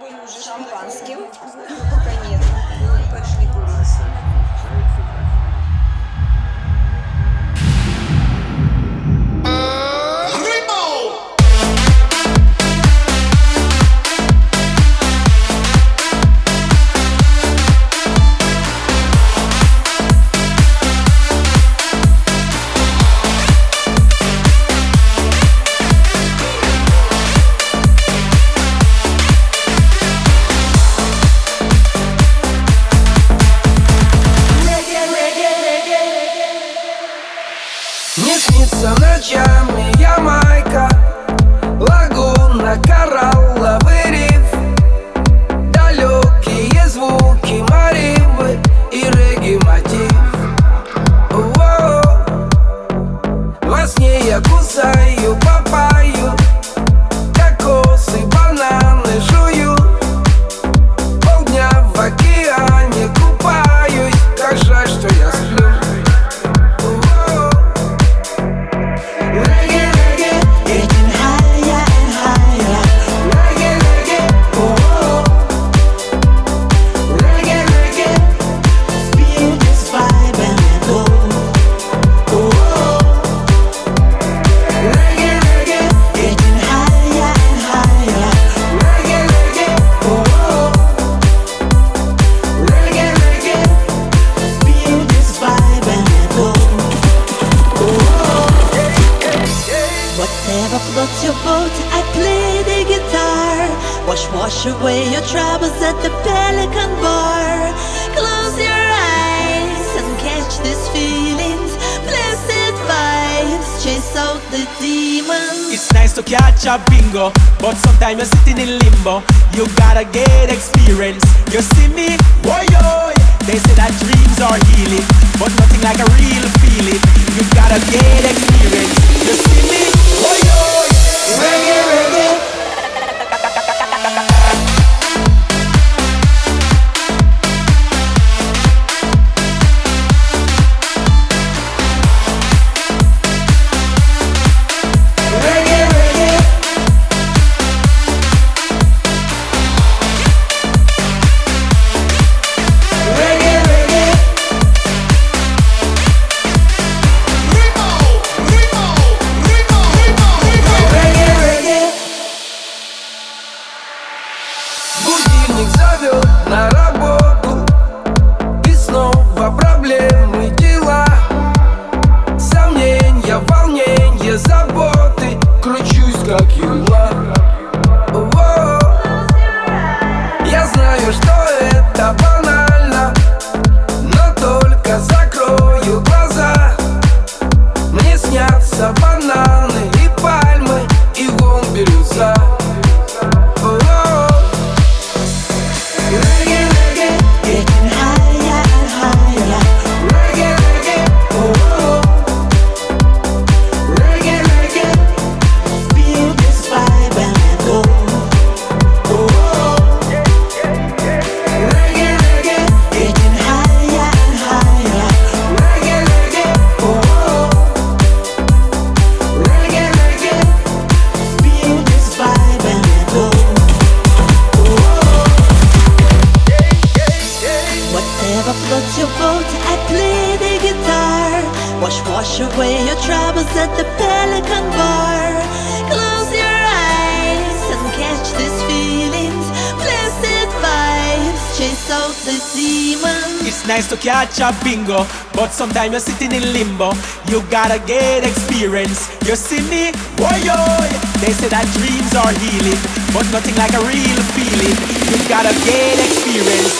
были уже шампанским, ну, пока нет, пошли курить. Снится ночами Ямайка Лагуна, коралловый риф Далекие звуки маримбы и регги-мотив. Во сне я кусаю Whatever floats your boat, I play the guitar. Wash, wash away your troubles at the Pelican Bar. Close your eyes and catch these feelings. Blessed vibes, chase out the demons. It's nice to catch a bingo, but sometimes you're sitting in limbo. You gotta get experience. You see me? Yo. They say that dreams are healing, but nothing like a real feeling. You gotta get Зовет на работу. И снова проблемы, дела Сомнения, волнения, заботы. Кручусь как юла your boat, I play the guitar. Wash, wash away your troubles at the Pelican Bar. Close your eyes and catch these feelings. Blessed vibes, chase out the demons. It's nice to catch a bingo, but sometimes you're sitting in limbo. You gotta get experience. You see me? Yo. They say that dreams are healing, but nothing like a real feeling. You gotta get experience.